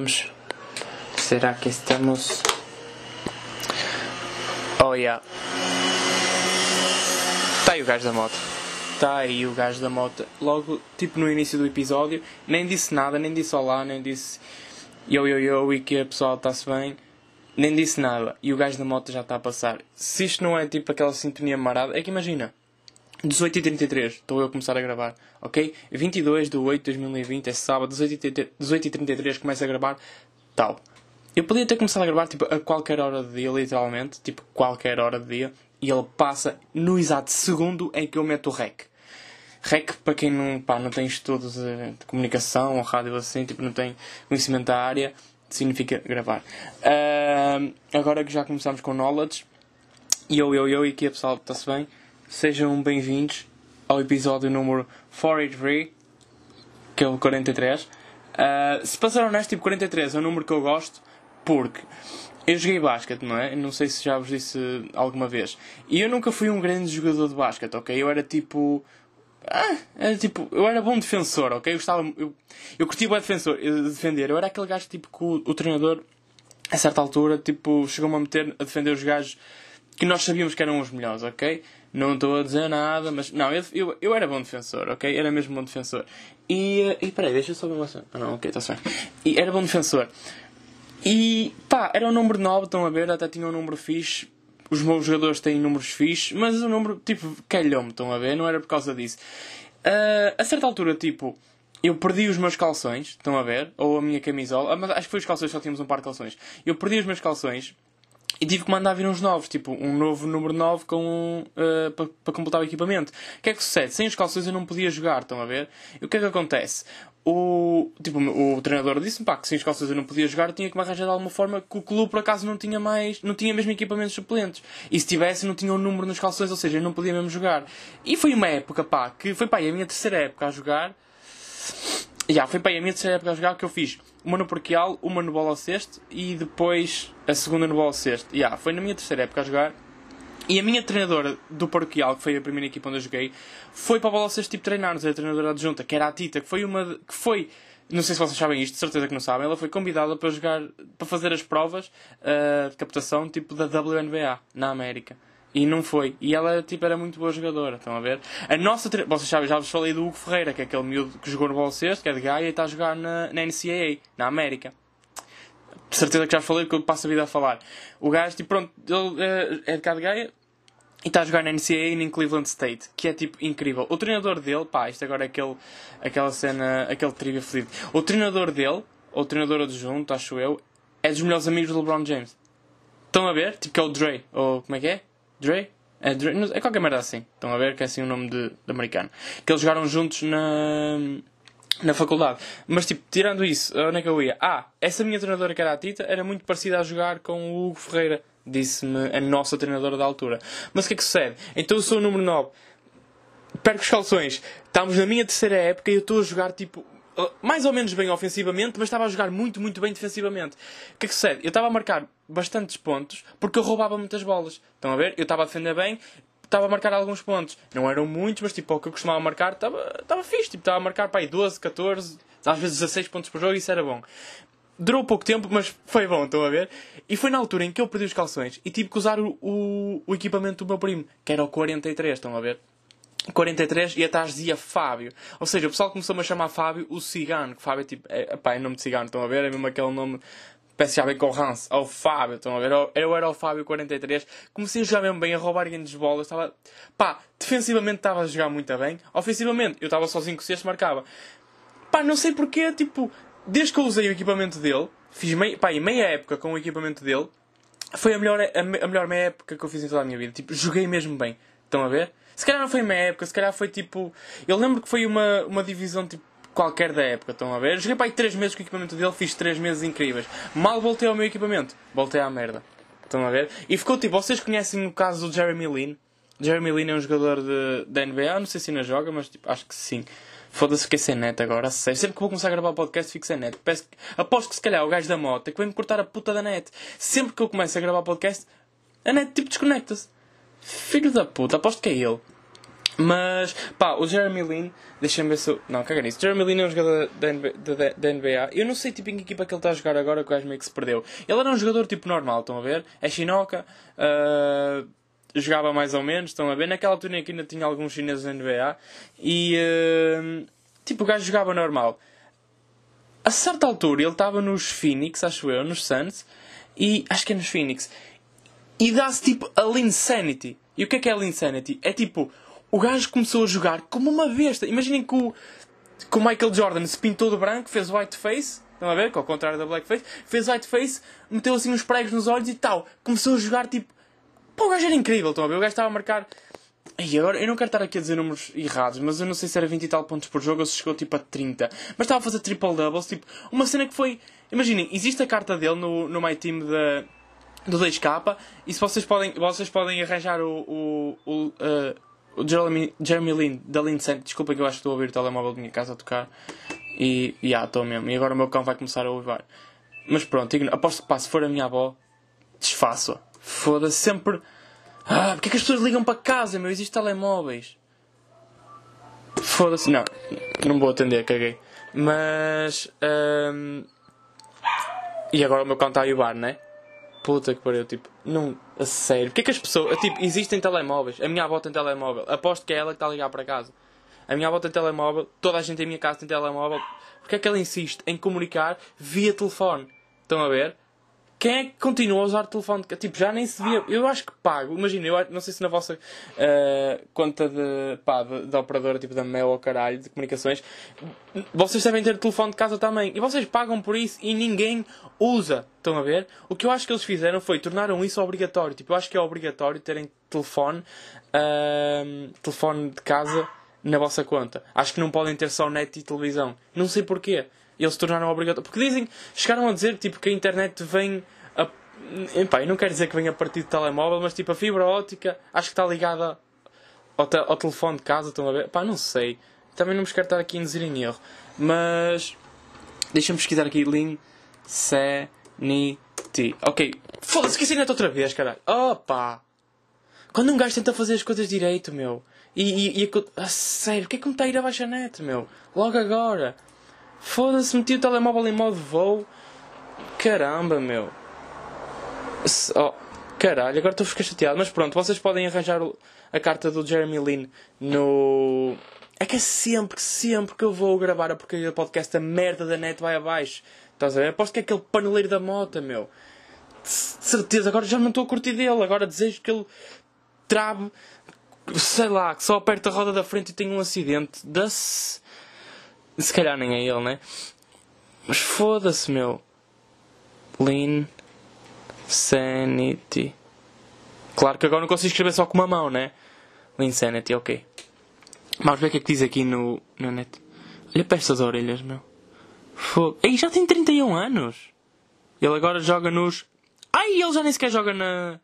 estamos? Será que estamos? Oh yeah. Está aí o gajo da moto. Está aí o gajo da moto. Logo, tipo no início do episódio, nem disse nada, nem disse olá, nem disse yo yo yo e que a pessoa está-se bem. Nem disse nada. E o gajo da moto já está a passar. Se isto não é tipo aquela sintonia marada, é que imagina. 18h33, estou eu a começar a gravar, ok? 22 de 8 de 2020, é sábado, 18h33 começo a gravar, tal. Eu podia ter começado a gravar tipo, a qualquer hora do dia, literalmente, tipo qualquer hora do dia, e ele passa no exato segundo em que eu meto o rec. Rec, para quem não, pá, não tem estudos de, de comunicação ou rádio assim, tipo, não tem conhecimento da área, significa gravar. Uh, agora que já começamos com knowledge, eu, eu, eu e aqui a pessoal está-se bem, sejam bem-vindos ao episódio número 43, que é o 43. Uh, se para ser honesto, tipo 43 é um número que eu gosto porque eu joguei basquete, não é? Não sei se já vos disse alguma vez. E eu nunca fui um grande jogador de basquete, ok? Eu era tipo. Ah, era tipo, eu era bom defensor, ok? Eu gostava, eu, eu curtia bem defensor, defender. Eu era aquele gajo tipo que o, o treinador, a certa altura, tipo, chegou-me a meter a defender os gajos que nós sabíamos que eram os melhores, ok? Não estou a dizer nada, mas. Não, eu, eu, eu era bom defensor, ok? Era mesmo bom defensor. E. E peraí, deixa eu só ver uma cena. Ah, não, ok, está certo. E era bom defensor. E. pá, era um número 9, estão a ver? Até tinha um número fixe. Os meus jogadores têm números fixes, mas o número, tipo, calhou-me, estão a ver? Não era por causa disso. Uh, a certa altura, tipo. Eu perdi os meus calções, estão a ver? Ou a minha camisola. Ah, acho que foi os calções, só tínhamos um par de calções. Eu perdi os meus calções e tive que mandar vir uns novos, tipo um novo número 9 com, uh, para, para completar o equipamento. O que é que sucede? Sem os calções eu não podia jogar, estão a ver? E o que é que acontece? O, tipo, o treinador disse-me pá, que sem os calções eu não podia jogar, tinha que me arranjar de alguma forma que o clube por acaso não tinha mais, não tinha mesmo equipamentos suplentes. E se tivesse, não tinha o um número nos calções, ou seja, eu não podia mesmo jogar. E foi uma época, pá, que foi pá, a minha terceira época a jogar. Já, foi pá, a minha terceira época a jogar que eu fiz uma no Parqueal, uma no Bola ao Cesto e depois a segunda no Bola ao Cesto. Yeah, foi na minha terceira época a jogar. E a minha treinadora do Parqueal, que foi a primeira equipa onde eu joguei, foi para o Bola ao Cesto tipo treinar-nos, a treinadora adjunta, que era a Tita, que foi uma. que foi. Não sei se vocês sabem isto, de certeza que não sabem. Ela foi convidada para jogar, para fazer as provas uh, de captação tipo da WNBA na América. E não foi. E ela tipo, era muito boa jogadora, estão a ver? A nossa tre... Vocês sabem, já vos falei do Hugo Ferreira, que é aquele miúdo que jogou no Bola Cesto, que é de Gaia e está a jogar na, na NCAA, na América. De certeza que já falei porque eu passo a vida a falar. O gajo, tipo, pronto, ele é, é de cá de Gaia e está a jogar na NCAA e Cleveland State, que é tipo incrível. O treinador dele, pá, isto agora é aquele, aquela cena, aquele trivia fodido. O treinador dele, ou treinador adjunto, acho eu, é dos melhores amigos do LeBron James. Estão a ver? Tipo que é o Dre, ou como é que é? Dre? É, Dre? é qualquer merda assim. Estão a ver que é assim o nome de, de americano. Que eles jogaram juntos na, na faculdade. Mas tipo, tirando isso, onde é que eu ia? Ah, essa minha treinadora que era a Tita era muito parecida a jogar com o Hugo Ferreira. Disse-me a nossa treinadora da altura. Mas o que é que sucede? Então eu sou o número 9. Perco os calções. Estamos na minha terceira época e eu estou a jogar tipo mais ou menos bem ofensivamente, mas estava a jogar muito, muito bem defensivamente. O que é que sucede? Eu estava a marcar bastantes pontos porque eu roubava muitas bolas. Estão a ver? Eu estava a defender bem, estava a marcar alguns pontos. Não eram muitos, mas tipo, o que eu costumava marcar estava, estava fixe. Tipo, estava a marcar para aí 12, 14, às vezes 16 pontos por jogo e isso era bom. Durou pouco tempo, mas foi bom, estão a ver? E foi na altura em que eu perdi os calções e tive que usar o, o, o equipamento do meu primo, que era o 43, estão a ver? 43 e atrás dizia Fábio. Ou seja, o pessoal começou-me a chamar Fábio o cigano, que Fábio é tipo, é, pá, é nome de cigano, estão a ver? É mesmo aquele nome, já bem com Hans, ao Fábio, estão a ver? Eu era o Fábio 43, comecei a jogar mesmo bem, a roubar grandes bolas, estava, pá, defensivamente estava a jogar muito bem, ofensivamente eu estava sozinho com o sexto, marcava. Pá, não sei porquê, tipo, desde que eu usei o equipamento dele, fiz meia, pá, meia época com o equipamento dele, foi a melhor, a, a melhor meia época que eu fiz em toda a minha vida, tipo, joguei mesmo bem, estão a ver? Se calhar não foi uma época, se calhar foi tipo. Eu lembro que foi uma, uma divisão tipo qualquer da época, estão a ver? Joguei para aí 3 meses com o equipamento dele, fiz 3 meses incríveis. Mal voltei ao meu equipamento, voltei à merda. Estão a ver? E ficou tipo, vocês conhecem o caso do Jeremy Lin? Jeremy Lin é um jogador de, da NBA, não sei se ainda joga, mas tipo, acho que sim. Foda-se, fiquei sem net agora, sério. Sempre que vou começar a gravar podcast, fico sem net. Peço, aposto que se calhar o gajo da moto é que vem-me cortar a puta da net. Sempre que eu começo a gravar podcast, a net tipo desconecta-se. Filho da puta, aposto que é ele. Mas, pá, o Jeremy Lin, deixa-me ver se eu. Não, caga nisso. Jeremy Lin é um jogador da NBA. Eu não sei tipo em que equipa que ele está a jogar agora, que o meio que se perdeu. Ele era um jogador tipo normal, estão a ver? É chinoca, uh, jogava mais ou menos, estão a ver? Naquela altura em que ainda tinha alguns chineses na NBA. E, uh, tipo, o gajo jogava normal. A certa altura ele estava nos Phoenix, acho eu, nos Suns, e acho que é nos Phoenix. E dá-se tipo a Linsanity. E o que é que é a Linsanity? É tipo o gajo começou a jogar como uma besta. Imaginem que o, que o Michael Jordan se pintou de branco, fez white face. Estão a ver? Que ao contrário da blackface. Fez white face, meteu assim uns pregos nos olhos e tal. Começou a jogar tipo. Pô, o gajo era incrível. Estão a ver? O gajo estava a marcar. E agora, eu não quero estar aqui a dizer números errados, mas eu não sei se era 20 e tal pontos por jogo ou se chegou tipo a 30. Mas estava a fazer triple doubles, tipo, uma cena que foi. Imaginem, existe a carta dele no, no My Team da, do 2K e se vocês podem, vocês podem arranjar o, o, o uh, o Jeremy, Jeremy Lin, da Lin desculpa que eu acho que estou a ouvir o telemóvel da minha casa a tocar. E, já, yeah, estou mesmo. E agora o meu cão vai começar a ouvir. Mas pronto, aposto que pá, se for a minha avó, desfaço-a. Foda-se sempre. Ah, porque é que as pessoas ligam para casa, meu? Existem telemóveis. Foda-se, não, não vou atender, caguei. Mas. Um... E agora o meu cão está a bar, né? Puta que pariu, tipo, não, a sério. Porquê que as pessoas, tipo, existem telemóveis? A minha avó tem telemóvel. Aposto que é ela que está a ligar para casa. A minha avó tem telemóvel, toda a gente em minha casa tem telemóvel. Porquê é que ela insiste em comunicar via telefone? Estão a ver? Quem é que continua a usar o telefone? Tipo, já nem se via. Eu acho que pago. Imagina, eu não sei se na vossa uh, conta de, pá, de, de, operadora, tipo da Mel ou caralho, de comunicações, vocês devem ter telefone de casa também. E vocês pagam por isso e ninguém usa. Estão a ver? O que eu acho que eles fizeram foi tornaram isso obrigatório. Tipo, eu acho que é obrigatório terem telefone, uh, telefone de casa na vossa conta. Acho que não podem ter só net e televisão. Não sei porquê eles se tornaram obrigatórios. Porque dizem, chegaram a dizer tipo, que a internet vem. A, epá, eu não quero dizer que vem a partir do telemóvel, mas tipo a fibra óptica acho que está ligada ao, te, ao telefone de casa. Estão a ver? Pá, não sei. Também não me quero estar aqui a induzir em erro. Mas. Deixa-me pesquisar aqui. Lin Sanity. Ok. Foda-se, esqueci neto outra vez, caralho. Opa! Quando um gajo tenta fazer as coisas direito, meu. E, e, e a, a sério, o que é que me está a ir abaixo a net, meu? Logo agora. Foda-se, meti o telemóvel em modo voo. Caramba, meu. Oh, caralho, agora estou a ficar chateado. Mas pronto, vocês podem arranjar a carta do Jeremy Lin no. É que é sempre, sempre que eu vou gravar a porcaria do podcast, a merda da net vai abaixo. Estás a ver? Aposto que é aquele paneleiro da moto, meu. De certeza, agora já não estou a curtir dele. Agora desejo que ele trabe, sei lá, que só aperta a roda da frente e tenha um acidente. Da-se. Se calhar nem é ele, né? Mas foda-se, meu. Lean Sanity. Claro que agora não consigo escrever só com uma mão, né? Lean Sanity, ok. Vamos ver o que é que diz aqui no, no net. Olha para estas orelhas, meu. Fogo. Ei, já tem 31 anos. Ele agora joga nos. Ai, ele já nem sequer joga na.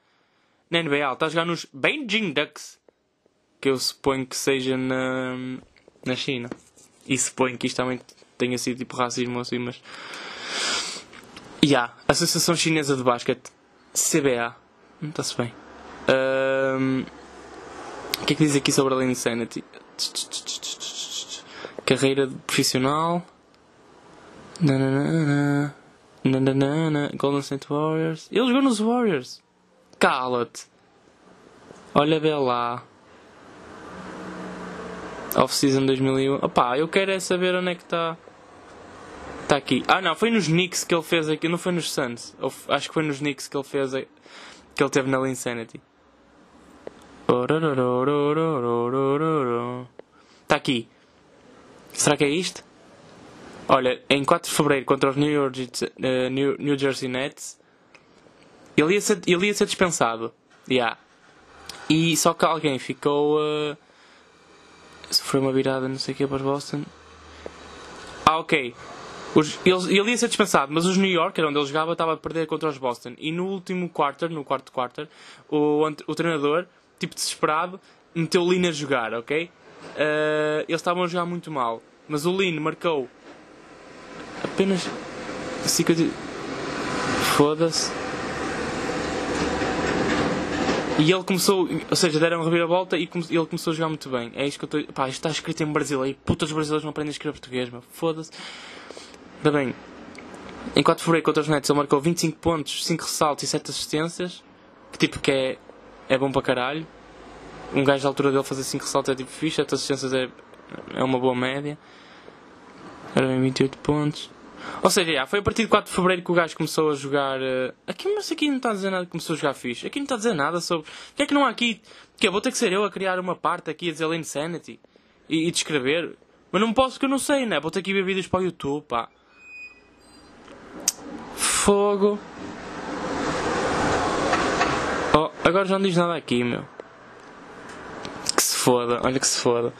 Na NBA. Está a jogar nos Beijing Ducks. Que eu suponho que seja na. Na China. E suponho que isto também tenha sido tipo racismo assim, mas. Ya, yeah, Associação Chinesa de Basquete, CBA, está-se bem. Um, o que é que diz aqui sobre a Insanity? Carreira profissional. Nananana. Nananana. Golden State Warriors. Ele jogou nos Warriors. Cala-te. Olha bem lá. Off-season 2001. Opá, eu quero é saber onde é que está. Está aqui. Ah não, foi nos Knicks que ele fez aqui. Não foi nos Suns. Acho que foi nos Knicks que ele fez. Que ele teve na Insanity. Está aqui. Será que é isto? Olha, em 4 de Fevereiro contra os New, York, uh, New, New Jersey Nets ele ia ser, ele ia ser dispensado. Yeah. E só que alguém ficou. Uh, sofreu uma virada, não sei o que, para os Boston. Ah, ok. Os, ele, ele ia ser dispensado, mas os New York, era onde ele jogava, estava a perder contra os Boston. E no último quarter, no quarto quarter, o, o treinador, tipo desesperado, meteu o Lin a jogar, ok? Uh, eles estavam a jogar muito mal. Mas o Lin marcou apenas 50. Foda-se. E ele começou, ou seja, deram a reviravolta e come- ele começou a jogar muito bem. É isto que eu estou. Pá, isto está escrito em brasileiro. Putas brasileiros não aprendem a escrever português, meu. Foda-se. Ainda bem. Em 4 de contra os Nets ele marcou 25 pontos, 5 ressaltos e 7 assistências. Que tipo que é, é bom para caralho. Um gajo da altura dele fazer 5 ressaltos é tipo fixe, 7 assistências é, é uma boa média. Era bem 28 pontos. Ou seja, já, foi a partir de 4 de Fevereiro que o gajo começou a jogar. eh, Aqui, mas aqui não está a dizer nada que começou a jogar fixe. Aqui não está a dizer nada sobre. O que é que não há aqui? Que vou ter que ser eu a criar uma parte aqui a dizer Insanity e, e descrever. Mas não posso que eu não sei, né? Vou ter que ver vídeos para o YouTube, pá. Fogo. Oh, agora já não diz nada aqui, meu. Que se foda, olha que se foda.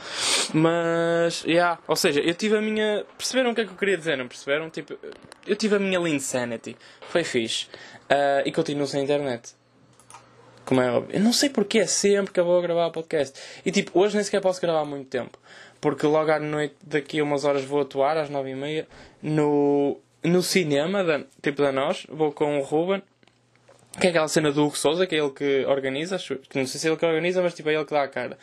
Mas, yeah, ou seja, eu tive a minha. Perceberam o que é que eu queria dizer? Não perceberam? Tipo, eu tive a minha Lean Sanity. Foi fixe. Ah, e continuo sem internet. Como é óbvio. Eu não sei porque é sempre que eu vou gravar podcast. E tipo, hoje nem sequer posso gravar muito tempo. Porque logo à noite, daqui a umas horas, vou atuar, às nove e meia, no, no cinema, da, tipo da nós. Vou com o Ruben. Que é aquela cena do Hugo Souza, que é ele que organiza. que Não sei se é ele que organiza, mas tipo é ele que dá a cara.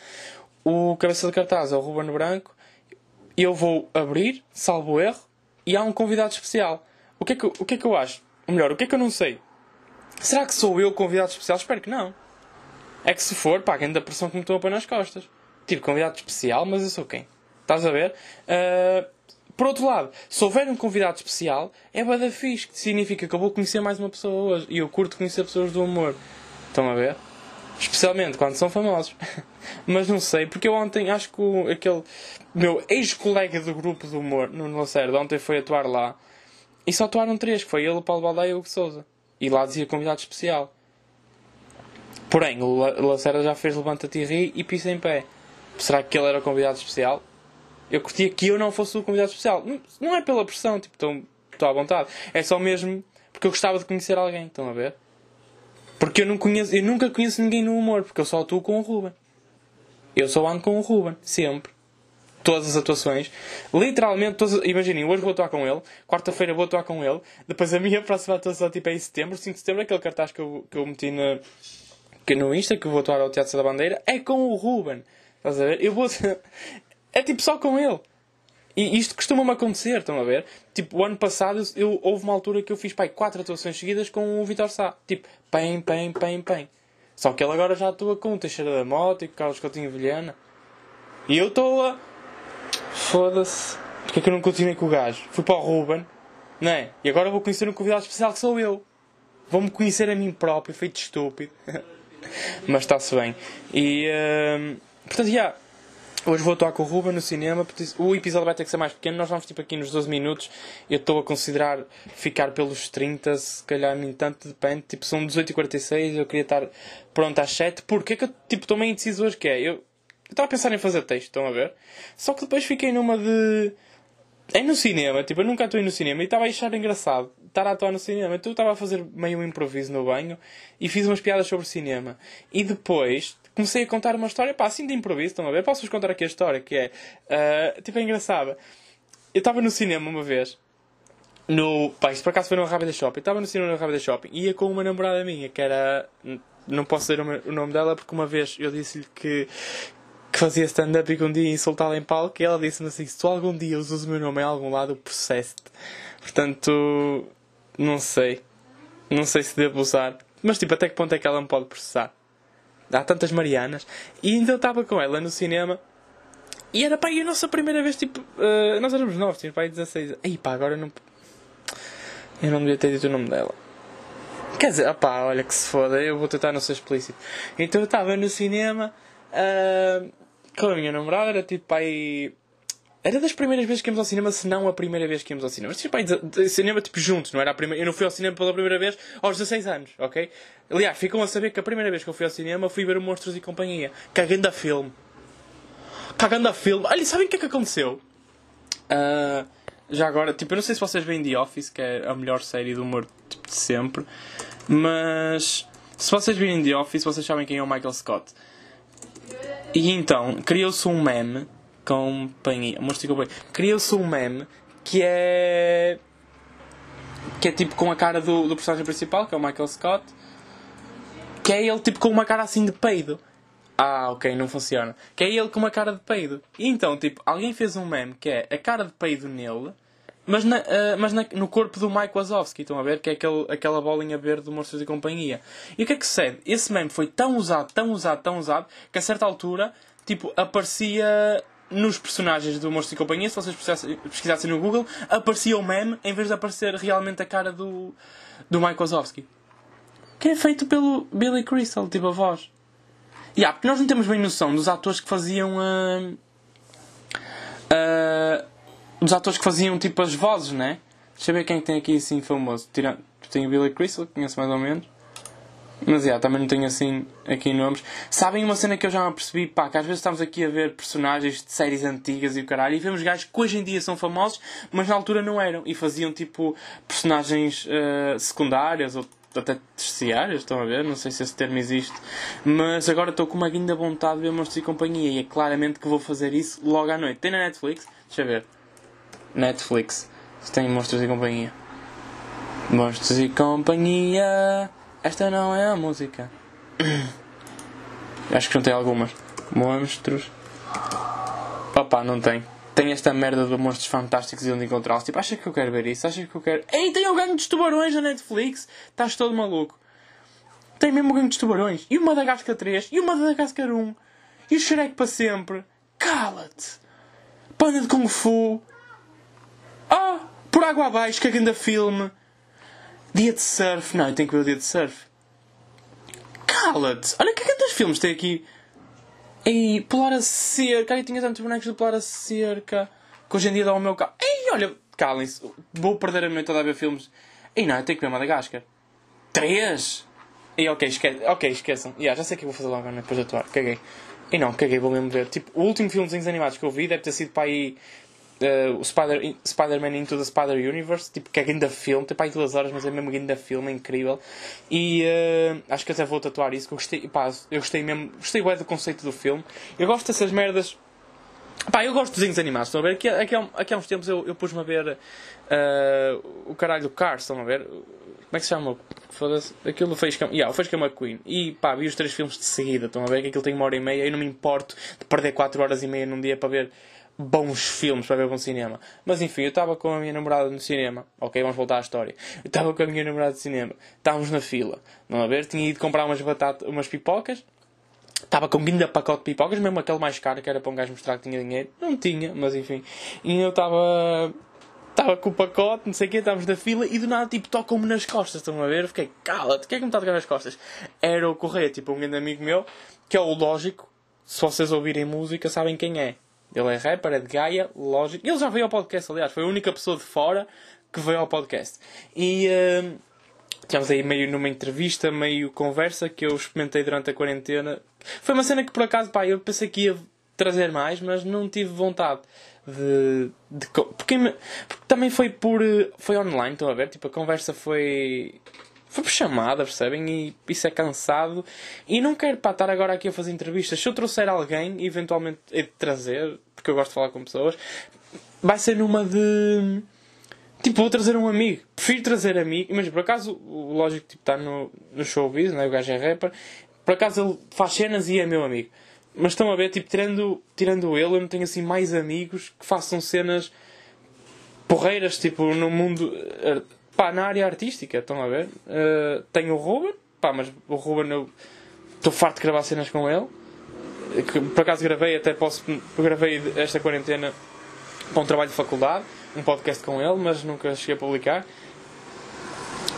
O cabeça de cartaz é o Ruben Branco. Eu vou abrir, salvo erro, e há um convidado especial. O que é que, o que, é que eu acho? Ou melhor, o que é que eu não sei? Será que sou eu convidado especial? Espero que não. É que se for, pá, ainda a pressão que me estão a pôr nas costas. Tipo, convidado especial, mas eu sou quem? Estás a ver? Ah, por outro lado, se houver um convidado especial, é bada fixe, que significa que eu vou conhecer mais uma pessoa hoje. E eu curto conhecer pessoas do humor. Estão a ver? Especialmente quando são famosos. Mas não sei, porque eu ontem acho que o- aquele meu ex-colega do grupo do humor, no Lacerda, ontem foi atuar lá. E só atuaram três, que foi ele, o Paulo Baldaia e o Hugo Souza. E lá dizia convidado especial. Porém, o La- Lacerda já fez Levanta-te e ri e pisa em pé. Será que ele era o convidado especial? Eu curtia que eu não fosse o convidado especial. Não- Não é pela pressão, tipo, estou à vontade. É só mesmo porque eu gostava de conhecer alguém, estão a ver? Porque eu, não conheço, eu nunca conheço ninguém no humor, porque eu só atuo com o Ruben. Eu só ando com o Ruben, sempre. Todas as atuações. Literalmente, todas, imaginem, hoje vou atuar com ele, quarta-feira vou atuar com ele, depois a minha próxima atuação tipo, é em setembro, 5 de setembro, aquele cartaz que eu, que eu meti na, que no Insta, que eu vou atuar ao Teatro da Bandeira, é com o Ruben. Estás a ver? Eu vou. É tipo só com ele. E isto costuma-me acontecer, estão a ver? Tipo, o ano passado eu, eu- houve uma altura que eu fiz pai, quatro atuações seguidas com o Vitor Sá. Tipo, pem, pem, pem, pem. Só que ele agora já atua com o Teixeira da Mota e com o Carlos Coutinho Vilhena. E eu estou a. Foda-se. Porque é que eu não continuei com o gajo? Fui para o Ruben, não é? E agora vou conhecer um convidado especial que sou eu. Vou-me conhecer a mim próprio, feito estúpido. Mas está-se bem. E. hum, portanto, já. Hoje vou atuar com o Ruben no cinema. O episódio vai ter que ser mais pequeno. Nós vamos tipo aqui nos 12 minutos. Eu estou a considerar ficar pelos 30, se calhar nem tanto, depende. Tipo, são 18h46. Eu queria estar pronto às 7. Porque é que eu tipo, estou meio indeciso hoje que é? Eu estava a pensar em fazer texto, estão a ver? Só que depois fiquei numa de. É no cinema, tipo, eu nunca atuei no cinema e estava a achar engraçado estar a atuar no cinema. Então eu estava a fazer meio um improviso no banho e fiz umas piadas sobre cinema. E depois comecei a contar uma história, pá, assim de improviso, estão a ver? Posso-vos contar aqui a história, que é. ah, tipo, é engraçada. Eu estava no cinema uma vez. No, pá, isto por acaso foi no Rábida Shopping. Estava no cinema no Rábida Shopping e ia com uma namorada minha, que era. Não posso dizer o nome dela porque uma vez eu disse-lhe que, que fazia stand-up e que um dia ia insultá-la em palco e ela disse-me assim: se tu algum dia usas o meu nome em algum lado, eu processo-te. Portanto, não sei. Não sei se devo usar. Mas tipo, até que ponto é que ela me pode processar? Há tantas Marianas. E eu estava com ela no cinema. E era pá, e a nossa primeira vez, tipo, eh, nós éramos novos, tínhamos pá, aí 16. Aí pá, agora não. Eu não devia ter dito o nome dela. Quer dizer, opá, olha que se foda, eu vou tentar não ser explícito. Então eu estava no cinema ah, com a minha namorada, era tipo aí. Era das primeiras vezes que íamos ao cinema, se não a primeira vez que íamos ao cinema. Mas tipo aí, de- de cinema tipo juntos, não era a primeira. Eu não fui ao cinema pela primeira vez aos 16 anos, ok? Aliás, ficam a saber que a primeira vez que eu fui ao cinema fui ver o Monstros e Companhia. Cagando a filme. Cagando a filme. Olha, sabem o que é que aconteceu? Ah, já agora, tipo, eu não sei se vocês veem The Office, que é a melhor série do humor tipo, de sempre, mas se vocês virem The Office, vocês sabem quem é o Michael Scott. E então, criou-se um meme, companhia, criou-se um meme que é. que é tipo com a cara do, do personagem principal, que é o Michael Scott. Que é ele tipo com uma cara assim de peido. Ah, ok, não funciona. Que é ele com uma cara de peido. E então, tipo, alguém fez um meme que é a cara de peido nele, mas, na, uh, mas na, no corpo do Mike Wazowski. Estão a ver? Que é aquele, aquela bolinha verde do Monstros e Companhia. E o que é que sucede? Esse meme foi tão usado, tão usado, tão usado, que a certa altura, tipo, aparecia nos personagens do Monstros e Companhia, se vocês pesquisassem no Google, aparecia o meme em vez de aparecer realmente a cara do, do Mike Wazowski. Que é feito pelo Billy Crystal, tipo a voz. Yeah, porque nós não temos bem noção dos atores que faziam. Uh, uh, dos atores que faziam tipo as vozes, né? Deixa eu ver quem tem aqui assim famoso. Tira, tenho o Billy Crystal, que conheço mais ou menos. Mas yeah, também não tenho assim aqui nomes. Sabem uma cena que eu já me apercebi? Pá, que às vezes estamos aqui a ver personagens de séries antigas e o caralho e vemos gajos que hoje em dia são famosos, mas na altura não eram. E faziam tipo personagens uh, secundárias ou até terciárias, estão a ver? Não sei se esse termo existe. Mas agora estou com uma guinda vontade de ver Monstros e Companhia e é claramente que vou fazer isso logo à noite. Tem na Netflix? Deixa eu ver. Netflix. Tem Monstros e Companhia. Monstros e Companhia. Esta não é a música. Acho que não tem algumas. Monstros. Opa, não tem tem esta merda de monstros fantásticos e onde encontrá-los. Tipo, acha que eu quero ver isso? Acha que eu quero. Ei, tem o gangue dos tubarões na Netflix! Estás todo maluco. Tem mesmo o gangue dos tubarões. E o Madagascar 3. E o Madagascar 1. E o Shrek para sempre. Cala-te! Panda de Kung Fu. Ah! Por água abaixo, que é grande filme. Dia de surf. Não, eu tenho que ver o dia de surf. Cala-te! Olha que quantos filmes tem aqui Ei, pular a cerca. Ai, tinha tantos bonecos de pular a cerca. Que hoje em dia dá o meu carro. Ei, olha, calem-se. Vou perder a noite toda a ver filmes. Ei, não, eu tenho que ver Madagascar. Três? E ok, esque... ok, esqueçam. Yeah, já sei o que vou fazer logo depois de atuar. Caguei. E não, caguei, vou mesmo ver. Tipo, o último filme de animados que eu vi deve ter sido para aí uh, o Spider, Spider-Man Into the Spider-Universe, tipo, que é ainda filme, tem aí duas horas, mas é mesmo ainda filme, é incrível. E uh, acho que até vou tatuar isso, que eu gostei, pá, eu gostei mesmo, gostei bem do conceito do filme. Eu gosto dessas merdas. Pá, eu gosto de desenhos animados, estão a ver? Aqui, aqui, aqui há uns tempos eu, eu pus-me a ver uh, o caralho do Cars, estão a ver? Como é que se chama? Foda-se. Aquilo fez com. Yeah, McQueen. E pá, vi os três filmes de seguida, estão a ver? Que aquilo tem uma hora e meia. Eu não me importo de perder quatro horas e meia num dia para ver bons filmes para ver bom cinema. Mas enfim, eu estava com a minha namorada no cinema. Ok, vamos voltar à história. Eu estava com a minha namorada no cinema. Estávamos na fila. Não a ver? Tinha ido comprar umas batatas, umas pipocas. Estava com um guinda pacote de pipocas, mesmo aquele mais caro que era para um gajo mostrar que tinha dinheiro. Não tinha, mas enfim. E eu estava. Estava com o pacote, não sei o quê, estávamos na fila e do nada, tipo, tocam-me nas costas, estão a ver? Fiquei, cala-te, quem é que me está a tocar nas costas? Era o Correia, tipo, um grande amigo meu, que é o lógico, se vocês ouvirem música, sabem quem é. Ele é rapper, é de Gaia, lógico. Ele já veio ao podcast, aliás, foi a única pessoa de fora que veio ao podcast. E uh, aí meio numa entrevista, meio conversa que eu experimentei durante a quarentena. Foi uma cena que por acaso, pá, eu pensei que ia trazer mais, mas não tive vontade de. de porque, porque, também foi por. Foi online, estão a ver? Tipo, a conversa foi foi por chamada, percebem? E isso é cansado. E não quero para estar agora aqui a fazer entrevistas. Se eu trouxer alguém, eventualmente é de trazer, porque eu gosto de falar com pessoas, vai ser numa de. Tipo, vou trazer um amigo. Prefiro trazer amigo. Mas por acaso, o lógico tipo, está no, no showbiz, né? o gajo é rapper. Por acaso ele faz cenas e é meu amigo. Mas estão a ver, tipo, tirando, tirando ele, eu não tenho assim mais amigos que façam cenas porreiras, tipo, no mundo eh, Pá, na área artística, estão a ver? Uh, tenho o Ruben, pá, mas o Ruben eu estou farto de gravar cenas com ele. Que, por acaso gravei, até posso. Gravei esta quarentena para um trabalho de faculdade, um podcast com ele, mas nunca cheguei a publicar.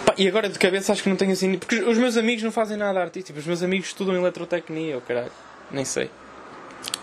Pá, e agora de cabeça acho que não tenho assim. Porque os meus amigos não fazem nada artístico, os meus amigos estudam eletrotecnia, ou caralho, nem sei.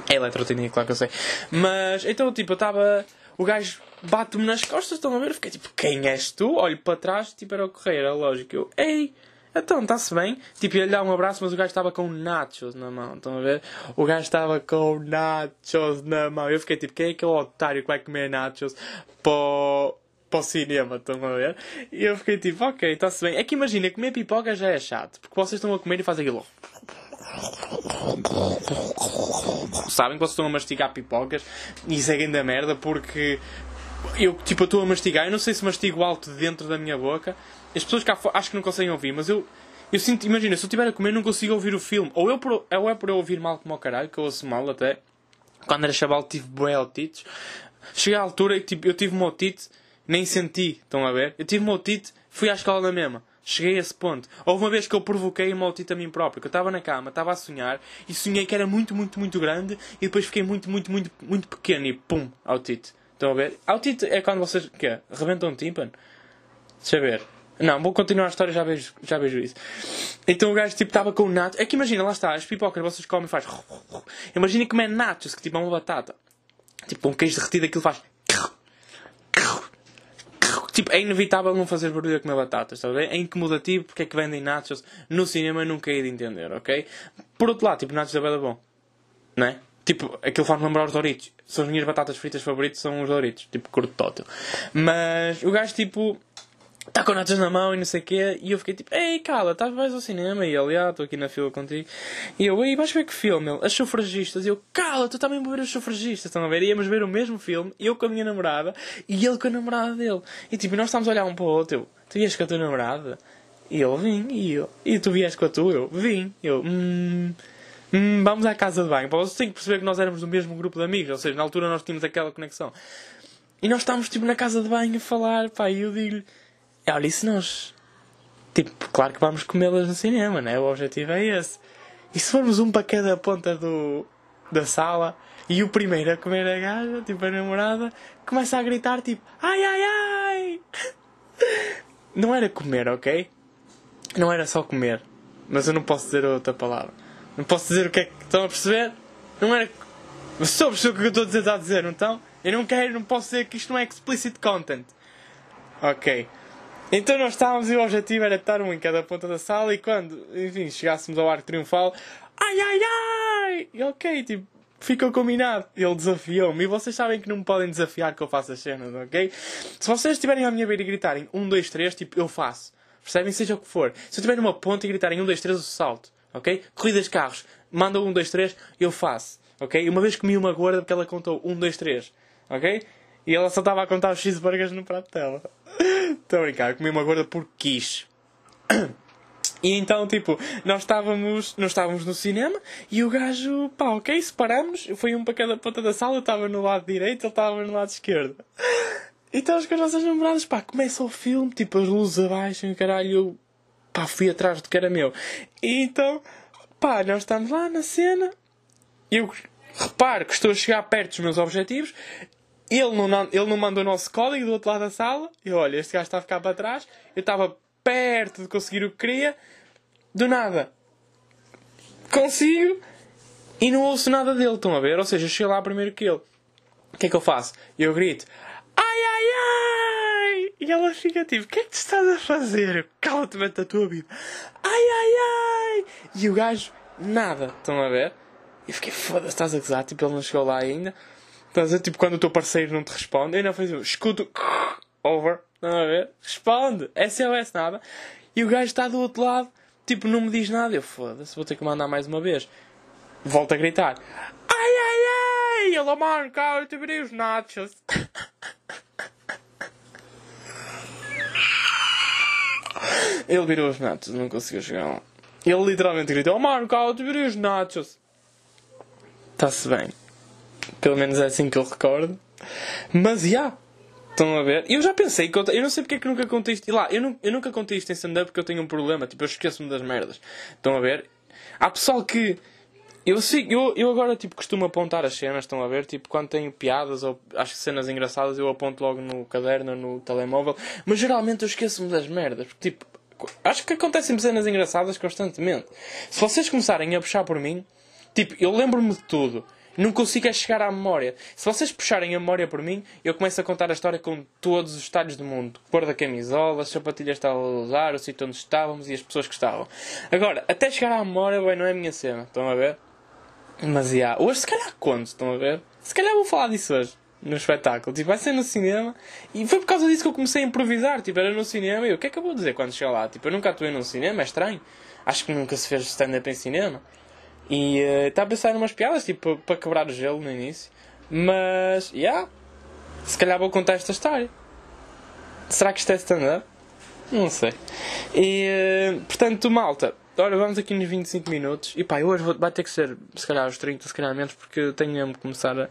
É eletrotecnia, claro que eu sei. Mas então, tipo, eu estava o gajo bate-me nas costas, estão a ver? Fiquei tipo, quem és tu? Olho para trás, tipo, era o Correia, lógico. Eu, ei, então, está-se bem? Tipo, ia lhe dar um abraço, mas o gajo estava com nachos na mão, estão a ver? O gajo estava com nachos na mão. Eu fiquei tipo, quem é aquele otário que vai comer nachos para para o cinema, estão a ver? E eu fiquei tipo, ok, está-se bem. É que imagina, comer pipoca já é chato, porque vocês estão a comer e fazem aquilo. Sabem que vocês estão a mastigar pipocas e é grande merda porque eu tipo estou a mastigar, eu não sei se mastigo alto dentro da minha boca. As pessoas cá acho que não conseguem ouvir, mas eu Eu sinto, imagina, se eu estiver a comer, não consigo ouvir o filme. Ou, eu, por- ou é por eu ouvir mal como ao caralho, que eu ouço mal até. Quando era chaval tive bué otites. Cheguei à altura e tipo, eu tive uma otite, nem senti, estão a ver? Eu tive uma otite, fui à escola na mesma. Cheguei a esse ponto. Houve uma vez que eu provoquei uma otite a mim próprio, que eu estava na cama, estava a sonhar, e sonhei que era muito, muito, muito grande, e depois fiquei muito, muito, muito, muito pequeno, e pum, otite. Estão a ver? Otite é quando vocês, o quê? Rebentam um tímpano? Deixa eu ver. Não, vou continuar a história, já vejo, já vejo isso. Então o gajo tipo estava com nato. É que imagina, lá está, as pipocas vocês comem e faz. Imagina como é natos, que tipo é uma batata. Tipo, um queijo derretido aquilo faz. Tipo, é inevitável não fazer barulho a comer batatas, está ver? É incomodativo porque é que vendem nachos no cinema nunca hei de entender, ok? Por outro lado, tipo, nachos é bem bom. Não é? Tipo, aquilo faz-me lembrar os Doritos. São as minhas batatas fritas favoritas, são os Doritos. Tipo, curto tótil. Mas o gajo, tipo, está com notas na mão e não sei o quê. E eu fiquei tipo, ei, cala, estás vais ao cinema? E ele, ah, estou aqui na fila contigo. E eu, ei, vais ver que filme? Ele, as sufragistas. E eu, cala, tu também vou ver os sufragistas. Estão a ver? Íamos ver o mesmo filme, eu com a minha namorada e ele com a namorada dele. E tipo, nós estávamos a olhar um para o outro. Eu, tu vieste com a tua namorada? E ele, vim. E eu, e tu vieste com a tua? Eu, vim. Eu, hum. Hum, vamos à casa de banho. Pá, Vocês têm que perceber que nós éramos do mesmo grupo de amigos, ou seja, na altura nós tínhamos aquela conexão. E nós estávamos tipo na casa de banho a falar, pá, e eu digo-lhe: olha, e se nós. Tipo, claro que vamos comê-las no cinema, né? O objetivo é esse. E se formos um para cada ponta do, da sala e o primeiro a comer a gaja, tipo a namorada, começa a gritar tipo: ai ai ai! Não era comer, ok? Não era só comer. Mas eu não posso dizer outra palavra. Não posso dizer o que é que estão a perceber. Não era. Só o que eu estou a a dizer, então? Eu não quero, não posso dizer que isto não é explicit content. Ok. Então nós estávamos e o objetivo era estar um em cada ponta da sala e quando, enfim, chegássemos ao arco triunfal, ai ai ai! E ok, tipo, ficou combinado. Ele desafiou-me e vocês sabem que não me podem desafiar que eu faço as cenas, ok? Se vocês estiverem à minha beira e gritarem 1, 2, 3, tipo, eu faço. Percebem? Seja o que for. Se eu estiver numa ponta e gritarem 1, 2, 3, eu salto. Ok? Corridas de carros. Manda 1, 2, 3, eu faço. Ok? Uma vez comi uma gorda porque ela contou 1, 2, 3. Ok? E ela só estava a contar os cheeseburgers no prato dela. Estou a brincar. Comi uma gorda porque quis. E então, tipo, nós estávamos, nós estávamos no cinema e o gajo, pá, ok, separamos. Foi um para cada ponta da sala. Eu estava no lado direito, ele estava no lado esquerdo. Então, as nossas namoradas, pá, começa o filme, tipo, as luzes abaixo caralho, eu, pá, fui atrás do que era meu. E então, pá, nós estamos lá na cena, eu reparo que estou a chegar perto dos meus objetivos, ele não, ele não manda o nosso código do outro lado da sala, eu, olha, este gajo está a ficar para trás, eu estava perto de conseguir o que queria, do nada, consigo, e não ouço nada dele, estão a ver? Ou seja, eu chego lá primeiro que ele. O que é que eu faço? Eu grito, ai ai ai! E ela fica tipo, o que é que tu estás a fazer? Cala-te, mete a tua vida. Ai ai ai! E o gajo, nada, estão a ver? Eu fiquei, foda-se, estás a gozar, tipo, ele não chegou lá ainda. Estás a ver, tipo, quando o teu parceiro não te responde, ainda fiz um escuto, over, estão a ver? Responde, SOS, nada. E o gajo está do outro lado, tipo, não me diz nada. Eu, foda-se, vou ter que mandar mais uma vez. Volto a gritar, ai ai ai! Ele, oh, mano, cara, eu te virei os nachos. Ele virou os nachos, não conseguiu chegar lá. Ele literalmente gritou: cara, eu te virei os nachos. Está-se bem. Pelo menos é assim que eu recordo. Mas já. Yeah, estão a ver? Eu já pensei que eu, eu não sei porque é que nunca contei isto. E lá, eu, eu nunca contei isto em stand-up porque eu tenho um problema. Tipo, eu esqueço-me das merdas. Estão a ver? Há pessoal que. Eu, sei, eu, eu agora tipo, costumo apontar as cenas, estão a ver? Tipo, quando tenho piadas ou acho cenas engraçadas, eu aponto logo no caderno, no telemóvel. Mas geralmente eu esqueço-me das merdas. Porque, tipo, acho que acontecem cenas engraçadas constantemente. Se vocês começarem a puxar por mim, tipo, eu lembro-me de tudo. Não consigo é chegar à memória. Se vocês puxarem a memória por mim, eu começo a contar a história com todos os detalhes do mundo. Cor da camisola, as sapatilhas que estava a usar, o sítio onde estávamos e as pessoas que estavam. Agora, até chegar à memória, bem, não é a minha cena. Estão a ver? Mas, já, hoje se calhar quando, estão a ver? Se calhar vou falar disso hoje. No espetáculo. Tipo, vai ser no cinema. E foi por causa disso que eu comecei a improvisar. Tipo, era no cinema e eu, o que é que eu vou dizer quando chegar lá? Tipo, eu nunca atuei num cinema, é estranho. Acho que nunca se fez stand-up em cinema. E uh, está a pensar em umas piadas, tipo, para quebrar o gelo no início. Mas, já. Yeah, se calhar vou contar esta história. Será que isto é stand-up? Não sei. E, eh, portanto, malta, Ora, vamos aqui nos 25 minutos. E pá, hoje vou, vai ter que ser, se calhar, os 30, se calhar menos, porque tenho mesmo que começar a.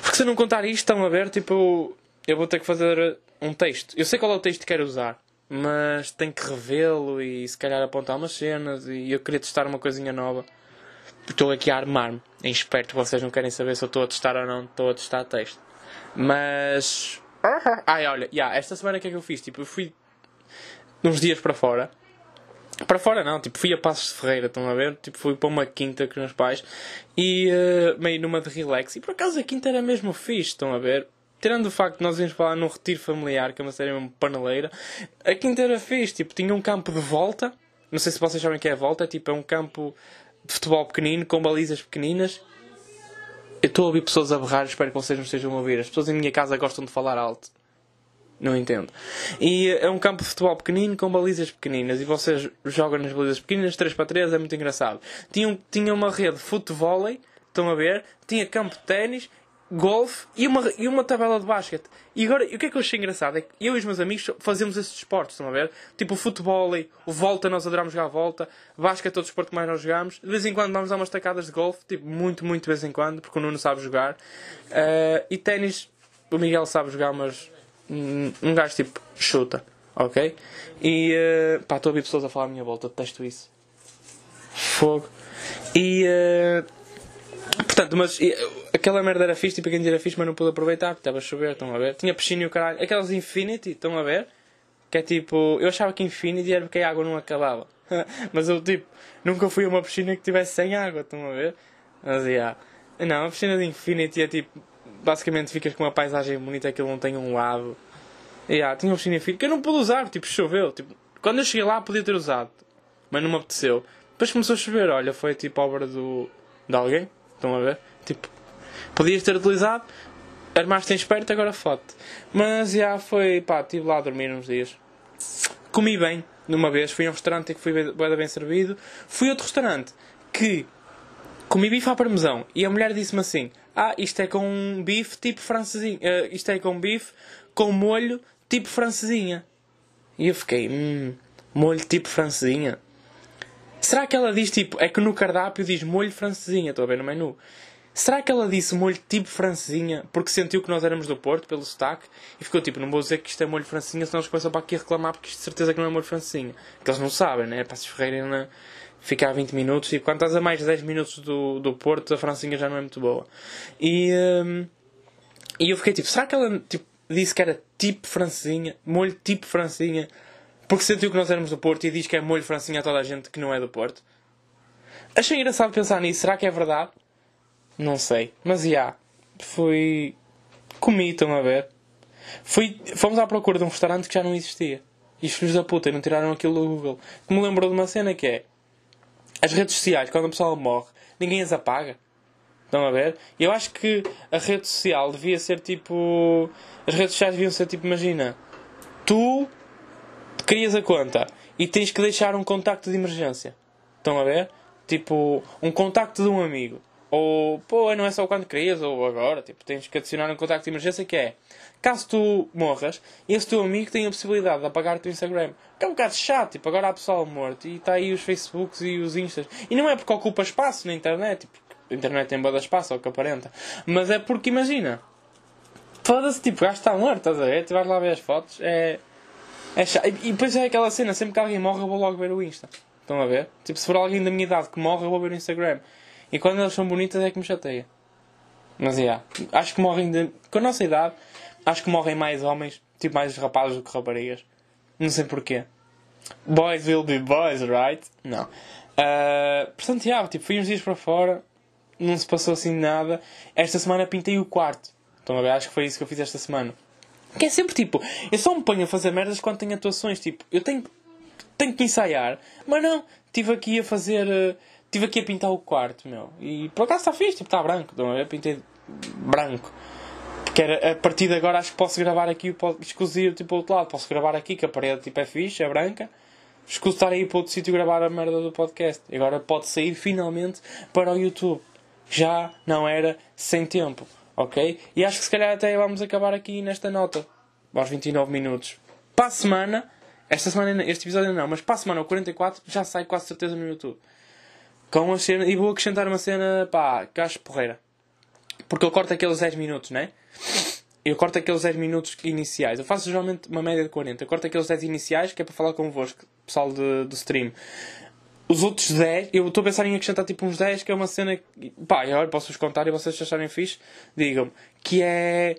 Porque se eu não contar isto, estão a ver, tipo, eu vou ter que fazer um texto. Eu sei qual é o texto que quero usar, mas tenho que revê-lo e se calhar apontar umas cenas. E eu queria testar uma coisinha nova. Estou aqui a armar-me. Em esperto, vocês não querem saber se eu estou a testar ou não. Estou a testar texto. Mas. Ai, olha, yeah, esta semana o que é que eu fiz? Tipo, eu fui uns dias para fora para fora não, tipo, fui a Passos de Ferreira, estão a ver? Tipo, fui para uma quinta com os meus pais e uh, meio numa de relax. E por acaso a quinta era mesmo fixe, estão a ver? Tirando o facto de nós irmos falar num retiro familiar, que é uma série mesmo paneleira, a quinta era fixe, tipo, tinha um campo de volta. Não sei se vocês sabem o que é a volta, é tipo, é um campo de futebol pequenino, com balizas pequeninas. Eu estou a ouvir pessoas a berrar, espero que vocês não estejam a ouvir. As pessoas em minha casa gostam de falar alto. Não entendo. E é um campo de futebol pequenino com balizas pequeninas e vocês jogam nas balizas pequeninas 3 para 3, é muito engraçado. Tinha, tinha uma rede de futebol, estão a ver? Tinha campo de ténis, golfe e uma, e uma tabela de basquete. E agora, o que é que eu achei engraçado? É que eu e os meus amigos fazemos esses esportes, estão a ver? Tipo o futebol, o volta, nós adoramos jogar a volta, basquete é o desporto que mais nós jogamos. De vez em quando vamos dar umas tacadas de golfe, tipo, muito, muito de vez em quando, porque o Nuno sabe jogar. Uh, e ténis, o Miguel sabe jogar, mas um gajo tipo chuta, ok? E uh, pá, estou a ouvir pessoas a falar à minha volta, detesto isso. Fogo. E uh, portanto, mas e, aquela merda era fixe, tipo, quem era fixe, mas não pude aproveitar porque estava a chover, estão a ver? Tinha piscina e o caralho, aquelas Infinity, estão a ver? Que é tipo, eu achava que Infinity era porque a água não acabava, mas eu tipo, nunca fui a uma piscina que tivesse sem água, estão a ver? Mas yeah. Não, a piscina de Infinity é tipo basicamente ficas com uma paisagem bonita, aquilo não tem um lado. E yeah, tinha um piscina que eu não pude usar, tipo, choveu. Tipo, quando eu cheguei lá podia ter usado, mas não me apeteceu. Depois começou a chover, olha, foi tipo obra do, de alguém, estão a ver? Tipo, podias ter utilizado, armaste em esperto, agora foto. Mas já yeah, foi, pá, estive lá a dormir uns dias. Comi bem, numa vez, fui a um restaurante que fui bem, bem servido. Fui a outro restaurante que comi bife à parmesão e a mulher disse-me assim: Ah, isto é com bife tipo francesinha. Uh, isto é com bife com molho tipo francesinha. E eu fiquei: Hum, molho tipo francesinha. Será que ela diz tipo. É que no cardápio diz molho francesinha, estou a ver no menu. Será que ela disse molho tipo francesinha porque sentiu que nós éramos do Porto, pelo sotaque? E ficou tipo, não vou dizer que isto é molho francesinha, senão eles começam para aqui a reclamar porque isto de certeza que não é molho francesinha. Que eles não sabem, né? Passos Ferreira na, ficar 20 minutos e quando estás a mais de 10 minutos do, do Porto, a Francinha já não é muito boa. E, um, e eu fiquei tipo, será que ela tipo, disse que era tipo Francinha, molho tipo Francinha, porque sentiu que nós éramos do Porto e diz que é molho Francinha a toda a gente que não é do Porto? Achei engraçado pensar nisso, será que é verdade? Não sei, mas já, yeah, fui. comi, estão a ver? Fui, fomos à procura de um restaurante que já não existia. E os filhos da puta não tiraram aquilo do Google. Que me lembrou de uma cena que é as redes sociais, quando a pessoa morre, ninguém as apaga. Estão a ver? Eu acho que a rede social devia ser tipo. As redes sociais deviam ser tipo, imagina, tu crias a conta e tens que deixar um contacto de emergência. Estão a ver? Tipo, um contacto de um amigo. Ou, pô, não é só quando crias ou agora. Tipo, tens que adicionar um contacto de emergência que é caso tu morras, esse teu amigo tem a possibilidade de apagar o teu Instagram. Que é um bocado chato, tipo, agora há pessoal morto e está aí os Facebooks e os Instas. E não é porque ocupa espaço na internet, porque a internet tem boa espaço, é o que aparenta. Mas é porque, imagina, foda-se, tipo, o gajo está morto, estás a ver? Tu vais lá ver as fotos, é. É chato. E depois é aquela cena, sempre que alguém morre, eu vou logo ver o Insta. Estão a ver? Tipo, se for alguém da minha idade que morre, eu vou ver o Instagram. E quando elas são bonitas é que me chateia. Mas, yeah, acho que morrem de... com a nossa idade Acho que morrem mais homens, tipo mais rapazes do que raparigas. Não sei porquê. Boys will be boys, right? Não. Uh, portanto, yeah, tipo, fui uns dias para fora, não se passou assim nada. Esta semana pintei o quarto. Estão a? Acho que foi isso que eu fiz esta semana. Que é sempre tipo, eu só me ponho a fazer merdas quando tenho atuações. Tipo, eu tenho, tenho que ensaiar, mas não, estive aqui a fazer. Estive aqui a pintar o quarto, meu. E por acaso está fixe, tipo, está branco. Estão a ver? Pintei branco. Que era, a partir de agora acho que posso gravar aqui, escuso tipo ao outro lado, posso gravar aqui que a parede tipo, é fixe, é branca. Escuso estar aí para outro sítio gravar a merda do podcast. Agora pode sair finalmente para o YouTube. Já não era sem tempo, ok? E acho que se calhar até vamos acabar aqui nesta nota, aos 29 minutos. Para a semana, Esta semana, este episódio não, mas para a semana, o 44, já sai quase certeza no YouTube. Com a cena, e vou acrescentar uma cena, pá, que acho porreira. Porque ele corta aqueles 10 minutos, né? Eu corto aqueles 10 minutos iniciais. Eu faço geralmente uma média de 40. Eu corto aqueles 10 iniciais que é para falar convosco, pessoal de, do stream. Os outros 10, eu estou a pensar em acrescentar tipo uns 10, que é uma cena. Que, pá, agora posso-vos contar e vocês acharem fixe, digam-me. Que é.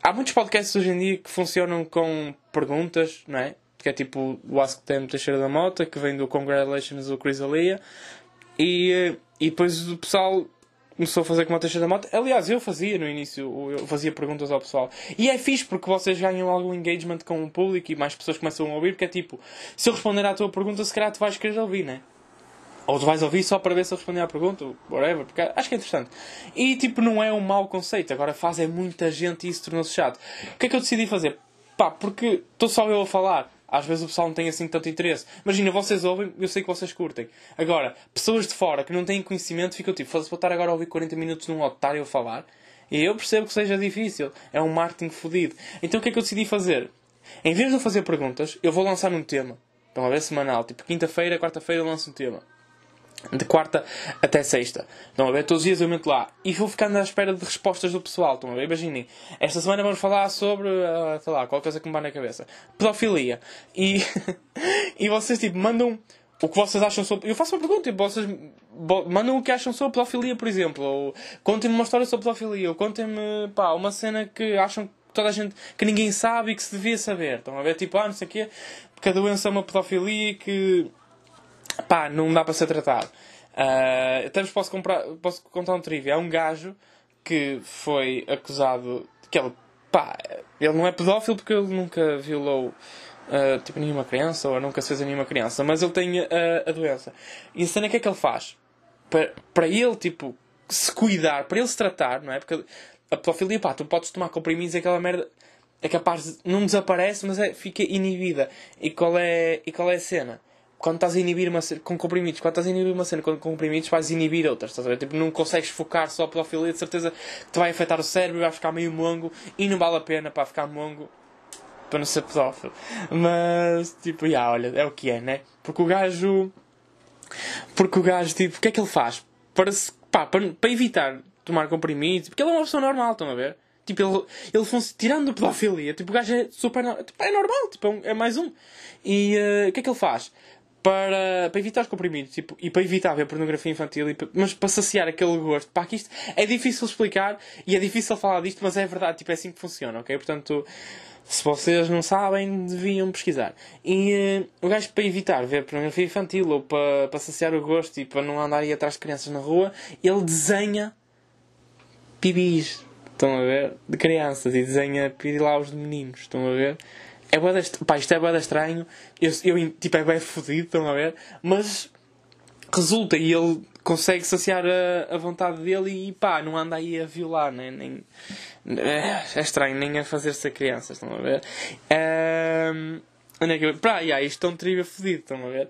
Há muitos podcasts hoje em dia que funcionam com perguntas, não é? Que é tipo o Ask Them Teixeira da Mota, que vem do Congratulations do Chris Alia. E, eh, e depois o pessoal começou a fazer como a Teixeira da Mota. Aliás, eu fazia no início, eu fazia perguntas ao pessoal. E é fixe porque vocês ganham algum engagement com o público e mais pessoas começam a ouvir, porque é tipo, se eu responder à tua pergunta, se calhar tu vais querer ouvir, né? Ou tu vais ouvir só para ver se eu responder à pergunta, whatever, porque acho que é interessante. E tipo, não é um mau conceito, agora faz é muita gente e isso tornou-se chato. O que é que eu decidi fazer? Pá, porque estou só eu a falar. Às vezes o pessoal não tem assim tanto interesse. Imagina, vocês ouvem, eu sei que vocês curtem. Agora, pessoas de fora que não têm conhecimento ficam tipo, foda-se, vou estar agora a ouvir 40 minutos num otário a falar. E eu percebo que seja difícil. É um marketing fodido. Então o que é que eu decidi fazer? Em vez de eu fazer perguntas, eu vou lançar um tema. Estão a ver semanal. Tipo, quinta-feira, quarta-feira eu lanço um tema de quarta até sexta. Estão a ver? Todos os dias eu meto lá. E vou ficando à espera de respostas do pessoal. Estão a ver? Imaginem. Esta semana vamos falar sobre, uh, sei lá, qualquer coisa que me vai na cabeça. Pedofilia. E, e vocês, tipo, mandam o que vocês acham sobre. Eu faço uma pergunta, tipo, vocês mandam o que acham sobre pedofilia, por exemplo. Ou contem-me uma história sobre pedofilia. Ou contem-me, pá, uma cena que acham que toda a gente, que ninguém sabe e que se devia saber. Estão a ver? Tipo, ah, não sei o quê. Porque a doença é uma pedofilia que pá, não dá para ser tratado. Uh, até vos posso, comprar, posso contar um trivia. Há um gajo que foi acusado que ele, pá, ele não é pedófilo porque ele nunca violou uh, tipo nenhuma criança ou nunca se fez a nenhuma criança, mas ele tem uh, a doença. E a cena é que é que ele faz? Para, para ele, tipo, se cuidar, para ele se tratar, não é? Porque a pedofilia, pá, tu podes tomar comprimidos e aquela merda é capaz de. não desaparece, mas é, fica inibida. E qual é, e qual é a cena? Quando estás a inibir uma cena com comprimidos, quando estás a inibir uma cena com comprimidos, vais inibir outras, estás a ver? Tipo, não consegues focar só pela pedofilia, de certeza que te vai afetar o cérebro vai ficar meio mongo e não vale a pena para ficar mongo para não ser pedófilo. Mas, tipo, já, olha, é o que é, né? Porque o gajo. Porque o gajo, tipo, o que é que ele faz? Para, se, pá, para, para evitar tomar comprimidos, porque ele é uma pessoa normal, estão a ver? Tipo, ele, ele fosse tirando a pedofilia, tipo, o gajo é super. Tipo, é normal, tipo, é, é mais um. E uh, o que é que ele faz? Para, para evitar os comprimidos tipo, e para evitar ver pornografia infantil, para, mas para saciar aquele gosto. Pá, que isto é difícil explicar e é difícil falar disto, mas é verdade, tipo, é assim que funciona, ok? Portanto, se vocês não sabem, deviam pesquisar. E uh, o gajo, para evitar ver pornografia infantil ou para, para saciar o gosto e para não andar aí atrás de crianças na rua, ele desenha pibis. Estão a ver? De crianças e desenha os de meninos. Estão a ver? É bué pá, isto é bué estranho. Eu, eu, tipo, é bem fodido, estão a ver? Mas resulta e ele consegue saciar a, a vontade dele e pá, não anda aí a violar, né? nem. É, é estranho, nem a fazer-se a crianças, estão a ver? Um, é que. Pá, yeah, isto é um trivia fodido, estão a ver?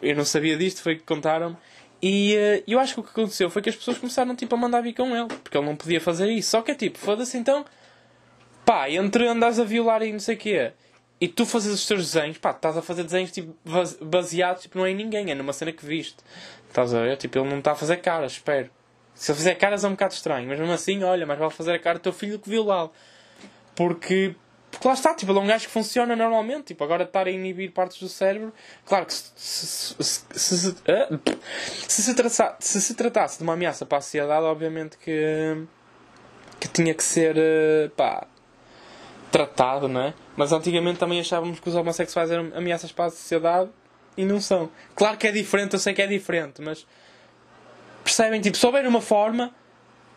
Eu não sabia disto, foi que contaram-me. E uh, eu acho que o que aconteceu foi que as pessoas começaram tipo, a mandar vir com ele, porque ele não podia fazer isso. Só que é tipo, foda-se então, pá, entre andares a violar e não sei o quê e tu fazes os teus desenhos, pá, estás a fazer desenhos tipo, baseados, tipo, não é em ninguém, é numa cena que viste. Estás a ver? Tipo, ele não está a fazer caras, espero. Se ele fizer caras é um bocado estranho, mas mesmo assim, olha, mas vale fazer a cara do teu filho que viu lá. Porque, porque lá está, tipo, ele é um gajo que funciona normalmente. Tipo, agora estar a inibir partes do cérebro. Claro que se se, se, se, se, se, se tratasse de uma ameaça para a sociedade, obviamente que, que tinha que ser, eh, pá, tratado, não é? Mas antigamente também achávamos que os homossexuais eram ameaças para a sociedade e não são. Claro que é diferente, eu sei que é diferente, mas percebem? Tipo, houver uma forma,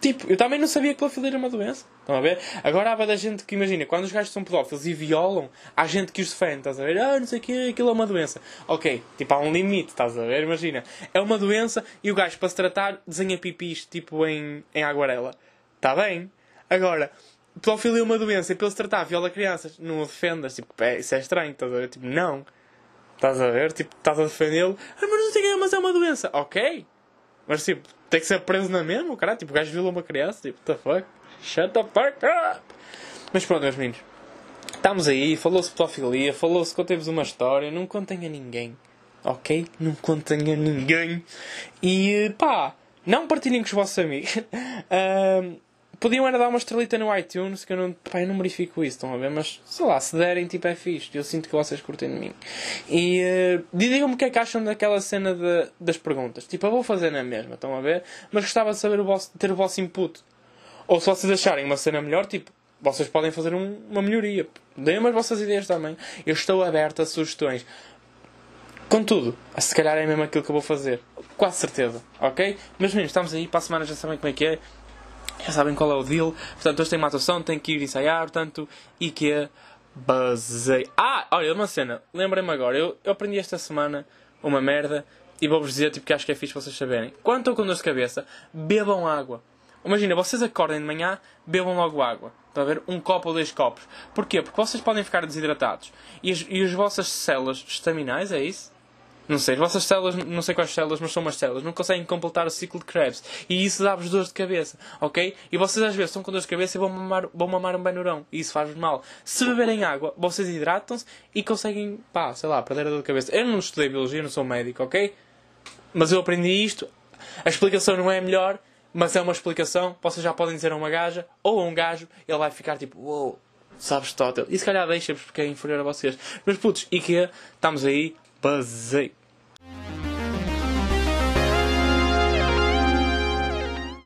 tipo, eu também não sabia que pedofilia era uma doença. Estão a ver? Agora há da gente que imagina, quando os gajos são pedófilos e violam, há gente que os defende, estás a ver? Ah, não sei o que, aquilo é uma doença. Ok, tipo, há um limite, estás a ver? Imagina, é uma doença e o gajo para se tratar desenha pipis tipo em, em aguarela. Está bem? Agora, pedofilia é uma doença e pelo se tratar viola crianças, não o defendas. Tipo, é, isso é estranho, estás a ver? Tipo, não. Estás a ver? Tipo, estás a defendê-lo. Ah, mas não sei o que é, mas é uma doença. Ok. Mas tipo, tem que ser preso na mesma, caralho. Tipo, o gajo viola uma criança. Tipo, what the fuck? Shut the fuck up. Mas pronto, meus meninos. estamos aí, falou-se pedofilia, falou-se que contemos uma história, não contem a ninguém. Ok? Não contem a ninguém. E pá, não partilhem com os vossos amigos. uh, Podiam era dar uma estrelita no iTunes, que eu não, pá, eu não verifico isso, estão a ver? Mas, sei lá, se derem, tipo, é fixe. Eu sinto que vocês curtem de mim. E uh, digam-me o que é que acham daquela cena de, das perguntas. Tipo, eu vou fazer na mesma, estão a ver? Mas gostava de saber o vosso, ter o vosso input. Ou se vocês acharem uma cena melhor, tipo, vocês podem fazer um, uma melhoria. Deem-me as vossas ideias também. Eu estou aberto a sugestões. Contudo, se calhar é mesmo aquilo que eu vou fazer. Quase certeza, ok? Mas meninos, estamos aí, para a semana já sabem como é que é já sabem qual é o deal. Portanto, hoje tem uma atuação, tem que ir ensaiar, portanto, e que é basei. Ah, olha, uma cena, lembrem-me agora, eu, eu aprendi esta semana uma merda e vou-vos dizer tipo, que acho que é fixe vocês saberem. Quando estou com dor de cabeça, bebam água. Imagina, vocês acordem de manhã, bebam logo água. Está a ver? Um copo ou dois copos. Porquê? Porque vocês podem ficar desidratados. E as, e as vossas células estaminais, é isso? Não sei, as vossas células, não sei quais células, mas são umas células, não conseguem completar o ciclo de Krebs. E isso dá-vos dores de cabeça, ok? E vocês às vezes estão com dores de cabeça e vão mamar, vão mamar um benurão. E isso faz-vos mal. Se beberem água, vocês hidratam-se e conseguem, pá, sei lá, perder a dor de cabeça. Eu não estudei biologia, não sou médico, ok? Mas eu aprendi isto. A explicação não é melhor, mas é uma explicação. Vocês já podem dizer a uma gaja ou a um gajo, ele vai ficar tipo, uou, wow, sabes total. E se calhar deixa-vos porque é inferior a vocês. Mas putos, que estamos aí, basei.